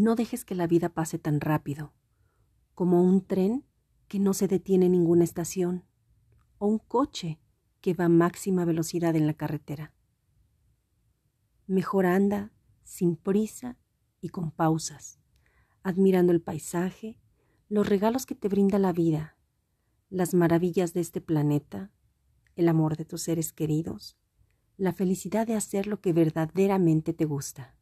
No dejes que la vida pase tan rápido, como un tren que no se detiene en ninguna estación, o un coche que va a máxima velocidad en la carretera. Mejor anda sin prisa y con pausas, admirando el paisaje, los regalos que te brinda la vida, las maravillas de este planeta, el amor de tus seres queridos, la felicidad de hacer lo que verdaderamente te gusta.